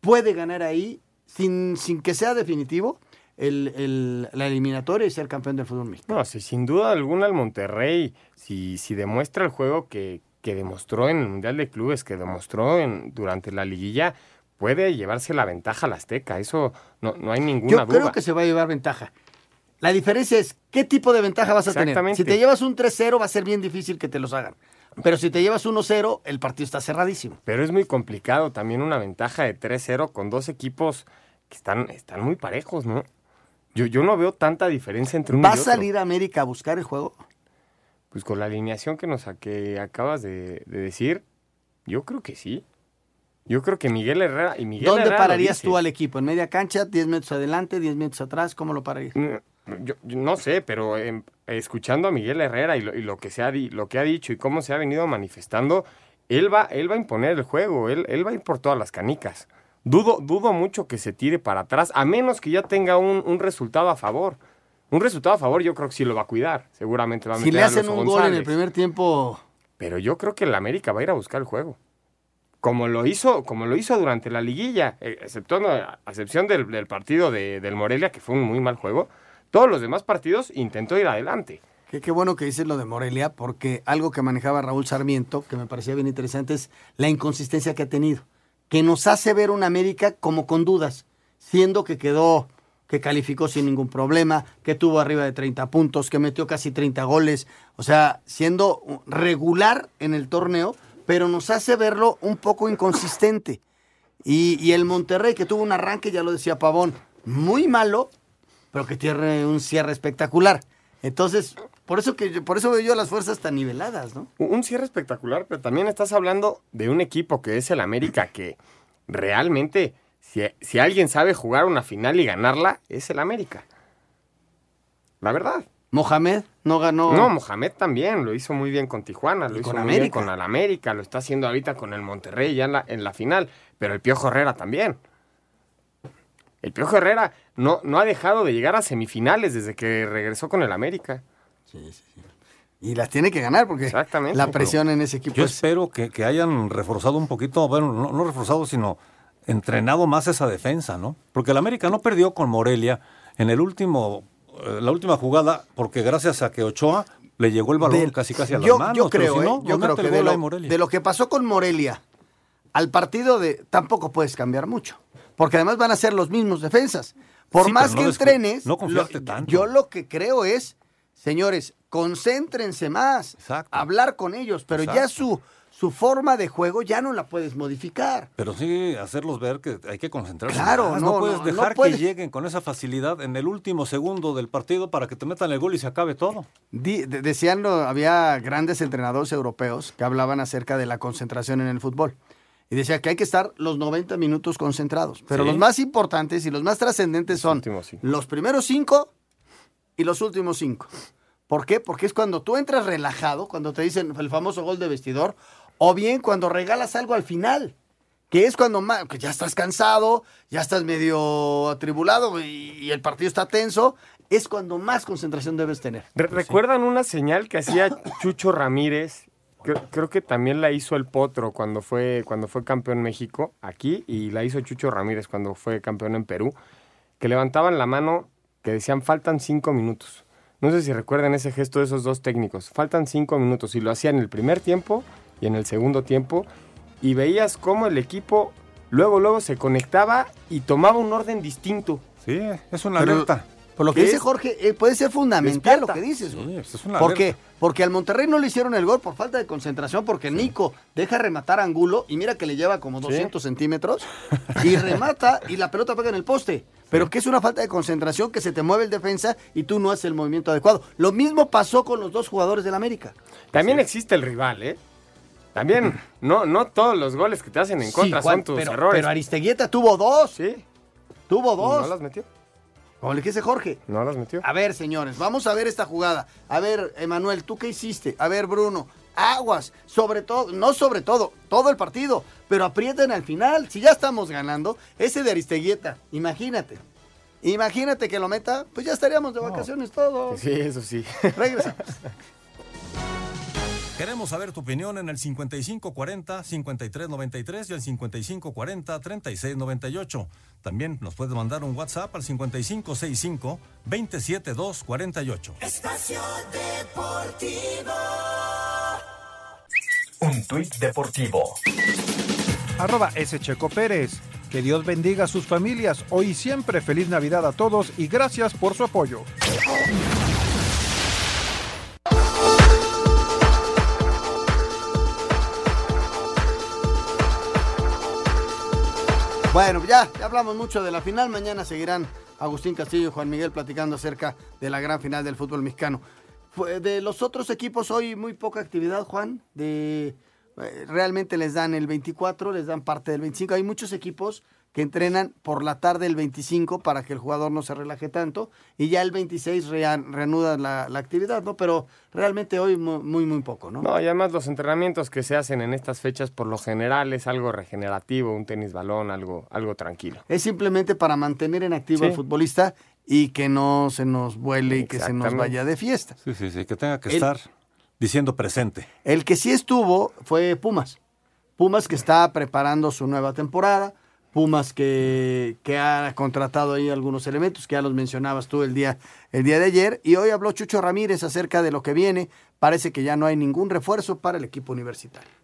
puede ganar ahí sin, sin que sea definitivo el- el- la eliminatoria y ser campeón del fútbol mexicano. No, sí, sin duda alguna el Monterrey, si, si demuestra el juego que, que demostró en el Mundial de Clubes, que demostró en, durante la liguilla, puede llevarse la ventaja al Azteca. Eso no, no hay ninguna Yo duda. creo que se va a llevar ventaja. La diferencia es qué tipo de ventaja vas a tener. Si te llevas un 3-0 va a ser bien difícil que te los hagan. Pero si te llevas 1-0, el partido está cerradísimo. Pero es muy complicado también una ventaja de 3-0 con dos equipos que están, están muy parejos, ¿no? Yo, yo no veo tanta diferencia entre uno ¿Va a salir América a buscar el juego? Pues con la alineación que nos que acabas de, de decir, yo creo que sí. Yo creo que Miguel Herrera y Miguel ¿Dónde Herrera pararías tú al equipo? ¿En media cancha? ¿10 metros adelante? ¿10 metros atrás? ¿Cómo lo pararías? Yo, yo no sé, pero escuchando a Miguel Herrera y, lo, y lo que se ha di- lo que ha dicho y cómo se ha venido manifestando, él va, él va a imponer el juego, él, él va a ir por todas las canicas. Dudo, dudo mucho que se tire para atrás, a menos que ya tenga un, un resultado a favor. Un resultado a favor yo creo que sí lo va a cuidar. Seguramente va a Si meter le a hacen un gol en el primer tiempo, Pero yo creo que el América va a ir a buscar el juego. Como lo hizo, como lo hizo durante la liguilla, eh, exceptuando- a excepción del, del partido de, del Morelia, que fue un muy mal juego, todos los demás partidos intentó ir adelante. Qué, qué bueno que dices lo de Morelia, porque algo que manejaba Raúl Sarmiento, que me parecía bien interesante, es la inconsistencia que ha tenido. Que nos hace ver una América como con dudas, siendo que quedó, que calificó sin ningún problema, que tuvo arriba de 30 puntos, que metió casi 30 goles. O sea, siendo regular en el torneo, pero nos hace verlo un poco inconsistente. Y, y el Monterrey, que tuvo un arranque, ya lo decía Pavón, muy malo, pero que tiene un cierre espectacular. Entonces, por eso que yo- por eso veo yo las fuerzas tan niveladas, ¿no? Un cierre espectacular, pero también estás hablando de un equipo que es el América que realmente si, si alguien sabe jugar una final y ganarla, es el América. La verdad. Mohamed no ganó. No, Mohamed también lo hizo muy bien con Tijuana, lo hizo con muy bien América. con el América, lo está haciendo ahorita con el Monterrey ya en la, en la final, pero el Piojo Herrera también. El Piojo Herrera no, no ha dejado de llegar a semifinales desde que regresó con el América. Y las tiene que ganar porque Exactamente. la presión en ese equipo Yo es. espero que, que hayan reforzado un poquito, bueno, no, no reforzado, sino entrenado más esa defensa, ¿no? Porque el América no perdió con Morelia en el último, eh, la última jugada, porque gracias a que Ochoa le llegó el balón Del- casi casi a las yo, manos. yo creo, si ¿eh? no, yo creo que de lo, de lo que pasó con Morelia al partido de tampoco puedes cambiar mucho, porque además van a ser los mismos defensas. Por Sí, más que no entrenes, no lo- tanto. yo lo que creo es, señores, concéntrense más, hablar con ellos, pero ya Exacto. su su forma de juego ya no la puedes modificar. Pero sí hacerlos ver que hay que concentrarse. Claro, más. no, puedes no, dejar no puedes. que lleguen con esa facilidad en el último segundo del partido para que te metan el gol y se acabe todo. De- decían, había grandes entrenadores europeos que hablaban acerca de la concentración en el fútbol. Y decía que hay que estar los 90 minutos concentrados. Pero Sí. los más importantes y los más trascendentes son los primeros cinco y los últimos cinco. ¿Por qué? Porque es cuando tú entras relajado, cuando te dicen el famoso gol de vestidor, o bien cuando regalas algo al final. Que es cuando más, que ya estás cansado, ya estás medio atribulado y, y el partido está tenso, es cuando más concentración debes tener. Re- ¿Recuerdan una señal que hacía Chucho Ramírez? Creo, creo que también la hizo el Potro cuando fue, cuando fue campeón México aquí y la hizo Chucho Ramírez cuando fue campeón en Perú, que levantaban la mano que decían faltan cinco minutos. No sé si recuerdan ese gesto de esos dos técnicos. Faltan cinco minutos y lo hacían en el primer tiempo y en el segundo tiempo y veías cómo el equipo luego luego se conectaba y tomaba un orden distinto. Sí, es una Pero- alerta. Por lo que Es- dice Jorge, eh, puede ser fundamental lo que dices. güey. pues es una ¿Por alerta. qué? Porque al Monterrey no le hicieron el gol por falta de concentración, porque Nico deja rematar a Angulo y mira que le lleva como 200 centímetros (laughs) y remata y la pelota pega en el poste. Pero que es una falta de concentración que se te mueve el defensa y tú no haces el movimiento adecuado. Lo mismo pasó con los dos jugadores del América. También existe el rival, ¿eh? También, (clears throat) no, no todos los goles que te hacen en Sí, contra Juan, son tus pero, errores. pero Aristeguieta tuvo dos. Sí. Tuvo ¿Y dos. no las metió? Como le dice Jorge. No las metió. A ver, señores, vamos a ver esta jugada. A ver, Emanuel, ¿tú qué hiciste? A ver, Bruno, aguas, sobre todo, no sobre todo, todo el partido, pero aprieten al final. Si ya estamos ganando, ese de Aristeguieta, imagínate. Imagínate que lo meta, pues ya estaríamos de vacaciones todos. Sí, eso sí. Regresa. (laughs) Queremos saber tu opinión en el 5540-5393 y el 5540-3698. También nos puedes mandar un WhatsApp al 5565-27248. Espacio Deportivo. Un tuit deportivo. Arroba S. Checo Pérez. Que Dios bendiga a sus familias. Hoy y siempre feliz Navidad a todos y gracias por su apoyo. Bueno, ya, ya hablamos mucho de la final. Mañana seguirán Agustín Castillo y Juan Miguel platicando acerca de la gran final del fútbol mexicano. De los otros equipos hoy muy poca actividad, Juan. De, eh, realmente les dan el 24, les dan parte del 25. Hay muchos equipos que entrenan por la tarde el 25 para que el jugador no se relaje tanto y ya el 26 rea- reanudan la, la actividad, ¿no? Pero realmente hoy mu- muy, muy poco, ¿no? No, y además los entrenamientos que se hacen en estas fechas por lo general es algo regenerativo, un tenis balón, algo, algo tranquilo. Es simplemente para mantener en activo Sí. al futbolista y que no se nos vuele y que se nos vaya de fiesta. Sí, sí, sí, que tenga que El- estar diciendo presente. El que sí estuvo fue Pumas. Pumas que está preparando su nueva temporada. Pumas que, que ha contratado ahí algunos elementos que ya los mencionabas tú el día, el día de ayer. Y hoy habló Chucho Ramírez acerca de lo que viene. Parece que ya no hay ningún refuerzo para el equipo universitario.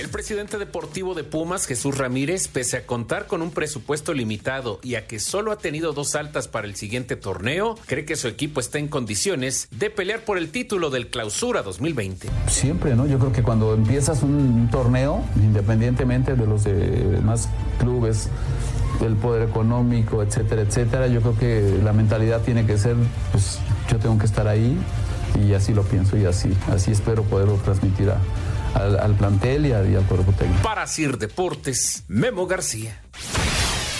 El presidente deportivo de Pumas, Jesús Ramírez, pese a contar con un presupuesto limitado y a que solo ha tenido dos altas para el siguiente torneo, cree que su equipo está en condiciones de pelear por el título del Clausura 2020. Siempre, ¿no? Yo creo que cuando empiezas un torneo, independientemente de los demás clubes, el poder económico, etcétera, etcétera, yo creo que la mentalidad tiene que ser, pues yo tengo que estar ahí y así lo pienso y así, así espero poderlo transmitir a, al, al plantel y, a- y al cuerpo técnico. Para Sir Deportes, Memo García.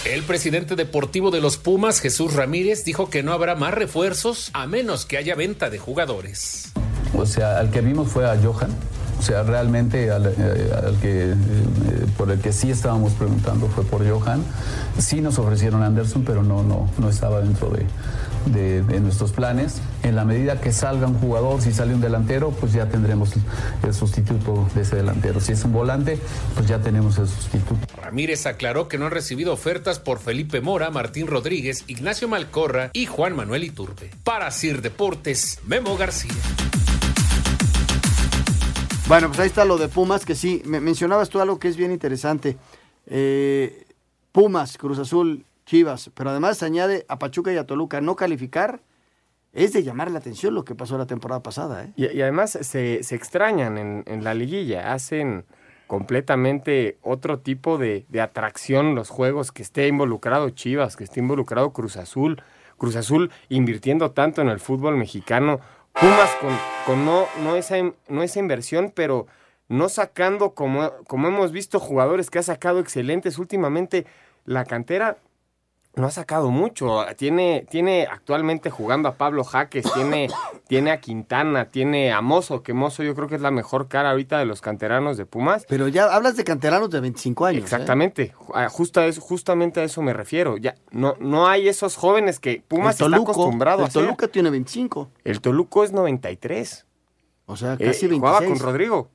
El presidente deportivo de los Pumas, Jesús Ramírez, dijo que no habrá más refuerzos a menos que haya venta de jugadores. O sea, al que vimos fue a Johan. O sea, realmente al, eh, al que, eh, por el que sí estábamos preguntando fue por Johan. Sí nos ofrecieron a Anderson, pero no, no, no estaba dentro de, de- de nuestros planes. En la medida que salga un jugador, si sale un delantero, pues ya tendremos el sustituto de ese delantero. Si es un volante, pues ya tenemos el sustituto. Ramírez aclaró que no han recibido ofertas por Felipe Mora, Martín Rodríguez, Ignacio Malcorra y Juan Manuel Iturbe. Para Sir Deportes, Memo García. Bueno, pues ahí está lo de Pumas, que sí, me- mencionabas tú algo que es bien interesante. Eh, Pumas, Cruz Azul, Chivas, pero además añade a Pachuca y a Toluca no calificar. Es de llamar la atención lo que pasó la temporada pasada, ¿eh? Y, y además se, se extrañan en, en la liguilla, hacen completamente otro tipo de, de atracción los juegos, que esté involucrado Chivas, que esté involucrado Cruz Azul, Cruz Azul invirtiendo tanto en el fútbol mexicano, Pumas con, con no, no, esa, no esa inversión, pero no sacando como, como hemos visto jugadores que ha sacado excelentes últimamente, la cantera no ha sacado mucho. Tiene, tiene actualmente jugando a Pablo Jaques, tiene, (coughs) tiene a Quintana, tiene a Mozo, que Mozo yo creo que es la mejor cara ahorita de los canteranos de Pumas. Pero ya hablas de canteranos de 25 años. ¿eh? Exactamente, a- justo a eso- justamente a eso me refiero. Ya no, no hay esos jóvenes que Pumas está acostumbrado a el. Toluca tiene 25. El Toluco es 93. O sea, Eh, casi 26. Jugaba con Rodrigo.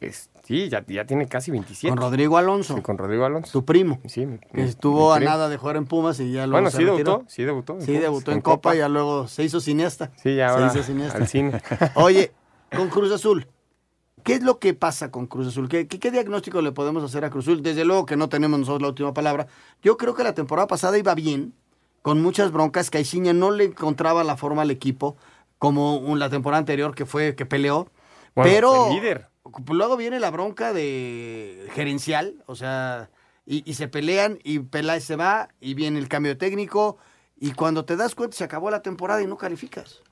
Es- sí, ya, ya tiene casi 27. Con Rodrigo Alonso. Sí, con Rodrigo Alonso. Tu primo. Sí, mi- Que mi- estuvo a nada de jugar en Pumas y ya luego Bueno, se sí retiró. debutó, sí debutó en Sí, Pumas, debutó en, en Copa, Copa. y ya luego se hizo cineasta. Sí, ya ahora se hizo cineasta. al cine. (laughs) Oye, con Cruz Azul, ¿qué es lo que pasa con Cruz Azul? ¿Qué, qué, qué diagnóstico le podemos hacer a Cruz Azul? Desde luego que no tenemos nosotros la última palabra. Yo creo que la temporada pasada iba bien, con muchas broncas. Caixinha no le encontraba la forma al equipo, como la temporada anterior que fue que peleó. Bueno, pero el líder. Luego viene la bronca de gerencial, o sea, y, y se pelean y Peláez se va y viene el cambio técnico y cuando te das cuenta se acabó la temporada y no calificas.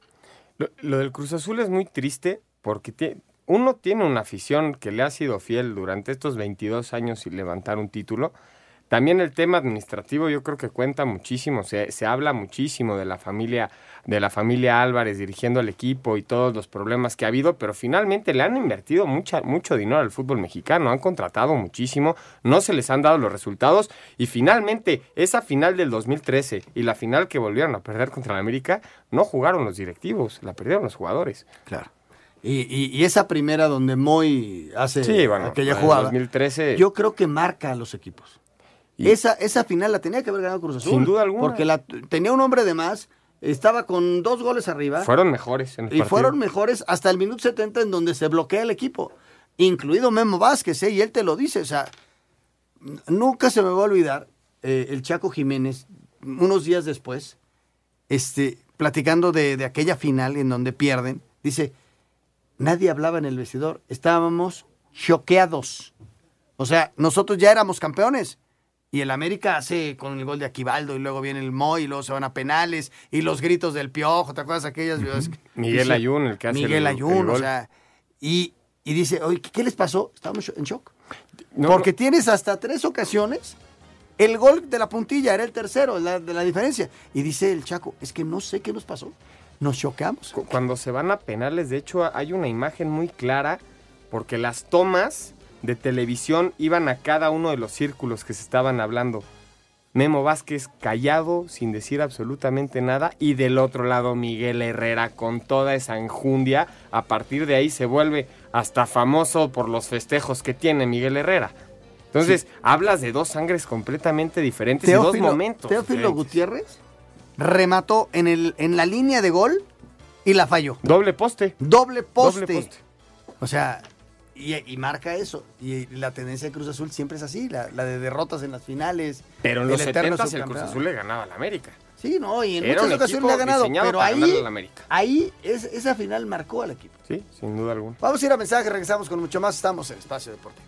Lo, del Cruz Azul es muy triste porque uno tiene una afición que le ha sido fiel durante estos 22 años sin levantar un título. También el tema administrativo yo creo que cuenta muchísimo, se, se habla muchísimo de la familia de la familia Álvarez dirigiendo el equipo y todos los problemas que ha habido, pero finalmente le han invertido mucha, mucho dinero al fútbol mexicano, han contratado muchísimo, no se les han dado los resultados y finalmente esa final del 2013 y la final que volvieron a perder contra la América no jugaron los directivos, la perdieron los jugadores. Claro. Y, y- y esa primera donde Moy hace Sí, bueno, aquella jugada, 2013 yo creo que marca a los equipos. Esa, esa final la tenía que haber ganado Cruz Azul. Sin duda alguna. Porque la, tenía un hombre de más, estaba con dos goles arriba. fueron mejores en el y partido. fueron mejores hasta el minuto 70 en donde se bloquea el equipo, incluido Memo Vázquez, ¿eh? y él te lo dice, o sea, nunca se me va a olvidar eh, el Chaco Jiménez, unos días después, este, platicando de, de aquella final en donde pierden, dice, nadie hablaba en el vestidor, estábamos choqueados. O sea, nosotros ya éramos campeones. Y el América hace con el gol de Aquivaldo y luego viene el Moy y luego se van a penales y los gritos del piojo, ¿te acuerdas aquellas? Miguel Ayun, el que hace Miguel el- Ayun, el o sea, y, y dice, oye, ¿qué, les pasó? Estábamos en shock. No, Porque no. tienes hasta tres ocasiones. El gol de la puntilla era el tercero, la, de la diferencia. Y dice el Chaco, es que no sé qué nos pasó. Nos choqueamos. Cu- Cuando se van a penales, de hecho, hay una imagen muy clara porque las tomas de televisión iban a cada uno de los círculos que se estaban hablando. Memo Vázquez callado, sin decir absolutamente nada, y del otro lado Miguel Herrera con toda esa enjundia. A partir de ahí se vuelve hasta famoso por los festejos que tiene Miguel Herrera. Entonces, hablas de dos sangres completamente diferentes y dos momentos. Teófilo. Gutiérrez remató en, el, en la línea de gol y la falló. Doble poste. Doble poste. Doble poste. O sea, y, y marca eso. Y la tendencia de Cruz Azul siempre es así, la, la de derrotas en las finales. Pero en los eterno 70 el Cruz. Azul le ganaba al América. Sí, no, y en Era muchas ocasiones le ha ganado. Pero ahí, ahí es- esa final marcó al equipo. Sí, sin duda alguna. Vamos a ir a mensaje, regresamos con mucho más. Estamos en Espacio Deportivo.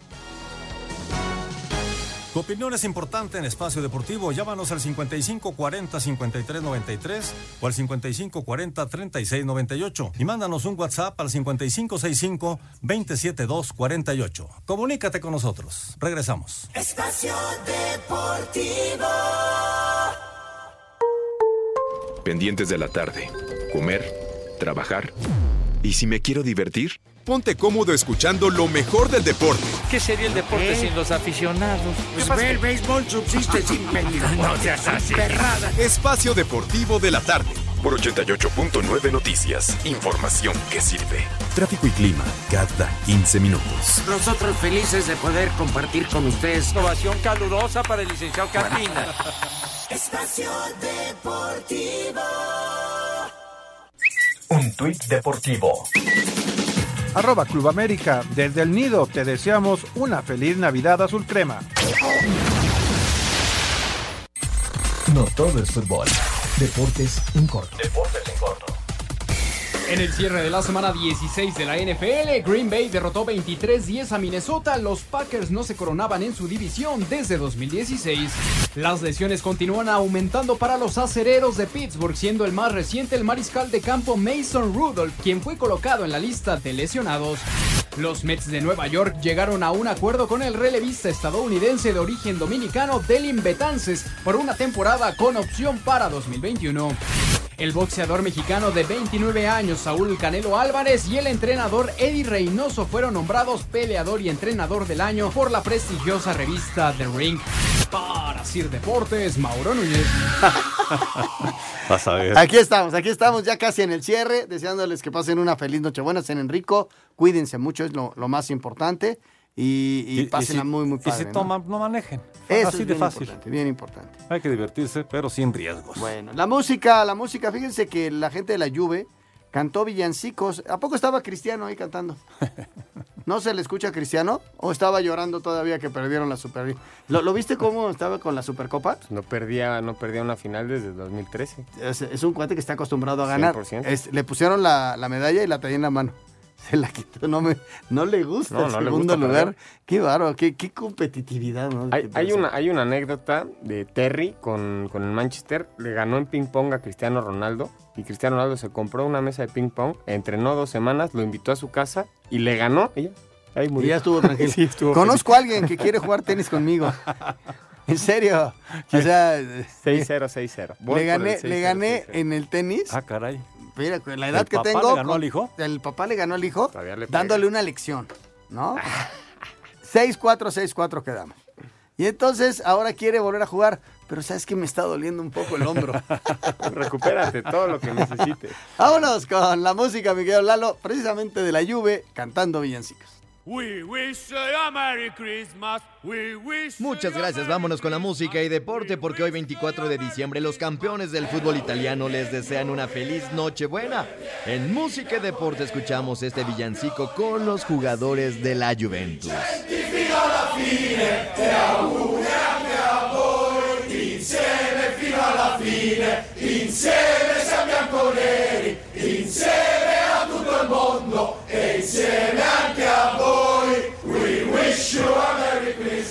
Tu opinión es importante en Espacio Deportivo. Llámanos al 5540-5393 o al 5540-3698 y mándanos un WhatsApp al 5565-27248. Comunícate con nosotros. Regresamos. Espacio Deportivo. Pendientes de la tarde. Comer, trabajar. ¿Y si me quiero divertir? Ponte cómodo escuchando lo mejor del deporte. ¿Qué sería el deporte sin los aficionados? Pues ve, el béisbol subsiste sin medios. (laughs) No seas así. Perrada. Espacio Deportivo de la tarde. Por 88.9 Noticias. Información que sirve. Tráfico y clima cada 15 minutos. Nosotros felices de poder compartir con ustedes. Ovación calurosa para el licenciado Carmina. Espacio Deportivo. Un tuit deportivo. Arroba Club América. Desde el nido te deseamos una feliz Navidad azul crema. No todo es fútbol. Deportes en corto. Deportes en corto. En el cierre de la semana 16 de la NFL, Green Bay derrotó 23-10 a Minnesota. Los Packers no se coronaban en su división desde 2016. Las lesiones continúan aumentando para los acereros de Pittsburgh, siendo el más reciente el mariscal de campo Mason Rudolph, quien fue colocado en la lista de lesionados. Los Mets de Nueva York llegaron a un acuerdo con el relevista estadounidense de origen dominicano Delin Betances por una temporada con opción para 2021. El boxeador mexicano de 29 años, Saúl Canelo Álvarez, y el entrenador Eddie Reynoso fueron nombrados peleador y entrenador del año por la prestigiosa revista The Ring. Para Sir Deportes, Mauro Núñez. (laughs) Vas a ver. Aquí estamos, aquí estamos ya casi en el cierre, deseándoles que pasen una feliz Nochebuena, en rico, cuídense mucho, es lo, lo más importante. Y, y, Y- y pásenla si- muy, muy y si ¿no? toman, no manejen. Eso Así es de bien fácil. importante, bien importante. Hay que divertirse, pero sin riesgos. Bueno, la música, la música, fíjense que la gente de la Juve cantó villancicos. ¿A poco estaba Cristiano ahí cantando? (laughs) ¿No se le escucha a Cristiano? ¿O estaba llorando todavía que perdieron la Super ¿Lo, lo viste cómo estaba con la Supercopa? No perdía, no perdía una final desde 2013. Es, es un cuate que está acostumbrado a ganar. 100%. Es- le pusieron la, la medalla y la traía en la mano. (laughs) Se la quitó, no, me, no le gusta No, el no segundo gusta lugar. perder. Qué bárbaro, qué, qué competitividad, ¿no? Hay, hay una, hay una anécdota de Terry con, con el Manchester. Le ganó en ping pong a Cristiano Ronaldo. Y Cristiano Ronaldo se compró una mesa de ping pong, entrenó dos semanas, lo invitó a su casa y le ganó. Y ya, ahí Y murió. ya estuvo tranquilo. (laughs) Sí, estuvo Conozco a alguien que quiere jugar tenis conmigo. (laughs) En serio. O sea, 6-0, 6-0. Voy le gané, el 6-0, le gané 6-0. en el tenis. Ah, caray. Mira, la edad ¿El que papá tengo. le ganó al hijo? El papá le ganó al hijo dándole una lección, ¿no? (laughs) 6-4, 6-4 quedamos. Y entonces ahora quiere volver a jugar, pero sabes que me está doliendo un poco el hombro. (laughs) Recupérate todo lo que (laughs) necesites. Vámonos con la música, mi querido Lalo, precisamente de la Juve, cantando villancicos. We wish you a Merry Christmas. We wish Muchas gracias, vámonos con la música y deporte porque hoy 24 de diciembre los campeones del fútbol italiano les desean una feliz Nochebuena. En música y deporte escuchamos este villancico con los jugadores de la Juventus. fino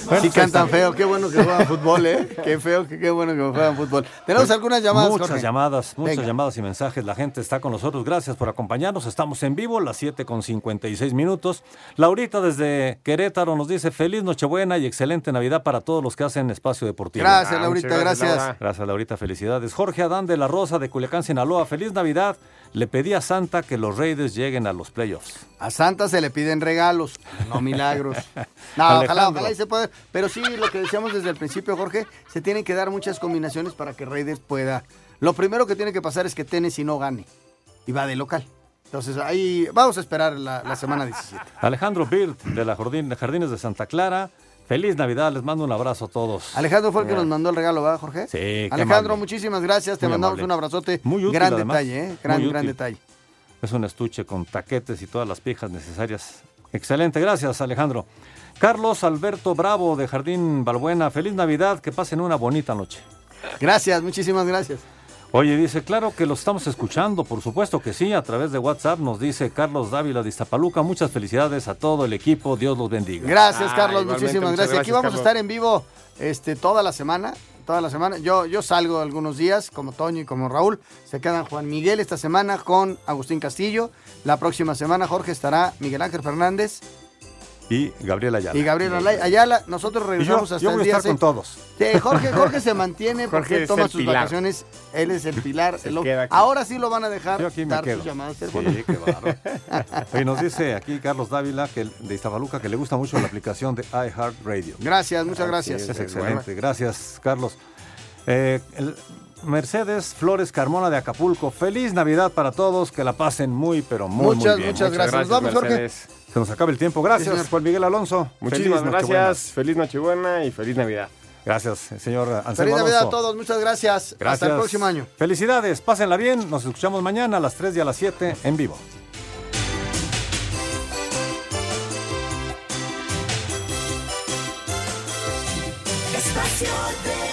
Christmas Sí cantan feo, qué bueno que juegan fútbol, ¿eh? Qué feo, que qué bueno que juegan fútbol. Tenemos algunas llamadas, Muchas Jorge? llamadas, muchas Venga. llamadas y mensajes. La gente está con nosotros. Gracias por acompañarnos. Estamos en vivo, las 7 con 56 minutos. Laurita desde Querétaro nos dice feliz Nochebuena y excelente Navidad para todos los que hacen espacio deportivo. Gracias, Ah, Laurita, gracias, gracias. Laura. Gracias, Laurita. Felicidades. Jorge Adán de la Rosa de Culiacán, Sinaloa. Feliz Navidad. Le pedí a Santa que los Raiders lleguen a los playoffs. A Santa se le piden regalos, no milagros. (laughs) No, ojalá, ojalá y se pueda. Pero sí, lo que decíamos desde el principio, Jorge, se tienen que dar muchas combinaciones para que Raiders pueda. Lo primero que tiene que pasar es que Tennessee no gane y va de local. Entonces ahí vamos a esperar la, la semana 17. Alejandro Birt de la Jardines de Santa Clara. Feliz Navidad. Les mando un abrazo a todos. Alejandro fue el que nos mandó el regalo, ¿verdad, Jorge? Sí, Alejandro, amable. muchísimas gracias. Te Muy mandamos amable. un abrazote. Muy útil, gran además. detalle, ¿eh? Gran, gran detalle. Es un estuche con taquetes y todas las pijas necesarias. Excelente, gracias Alejandro. Carlos Alberto Bravo de Jardín Balbuena, feliz Navidad, que pasen una bonita noche. Gracias, muchísimas gracias. Oye, dice, claro que lo estamos escuchando, por supuesto que sí, a través de WhatsApp nos dice Carlos Dávila de Iztapaluca, muchas felicidades a todo el equipo, Dios los bendiga. Gracias, Ah, Carlos, muchísimas muchas gracias. Aquí vamos Carlos. a estar en vivo este, toda la semana. Toda la semana. Yo, yo salgo algunos días, como Toño y como Raúl. Se quedan Juan Miguel esta semana con Agustín Castillo. La próxima semana, Jorge, estará Miguel Ángel Fernández Y Gabriela Ayala. y Gabriel Alay- Ayala. Nosotros yo, regresamos hasta yo voy el a estar con todos. Sí, Jorge, Jorge se mantiene (laughs) Jorge porque es toma sus pilar. vacaciones. Él es el (laughs) pilar. Se el-. Ahora sí lo van a dejar Yo aquí me dar quedo. sus llamadas Sí, qué. (laughs) Oye, nos dice aquí Carlos Dávila que, de Iztapaluca que le gusta mucho la aplicación de iHeartRadio. Gracias, muchas gracias. Es excelente, gracias Carlos. Eh, el- Mercedes Flores Carmona de Acapulco, feliz Navidad para todos, que la pasen muy, pero muy, Muchas, muy bien. muchas gracias. Nos vamos, Jorge. Se nos acaba el tiempo, gracias Sí. Juan Miguel Alonso. Muchísimas Feliz gracias. Feliz Nochebuena y feliz Navidad. Gracias, señor Anselmo Feliz Navidad Alonso. a todos, muchas gracias. Hasta Gracias. el próximo año. Felicidades, pásenla bien. Nos escuchamos mañana a las 3 y a las 7 en vivo. Espacio.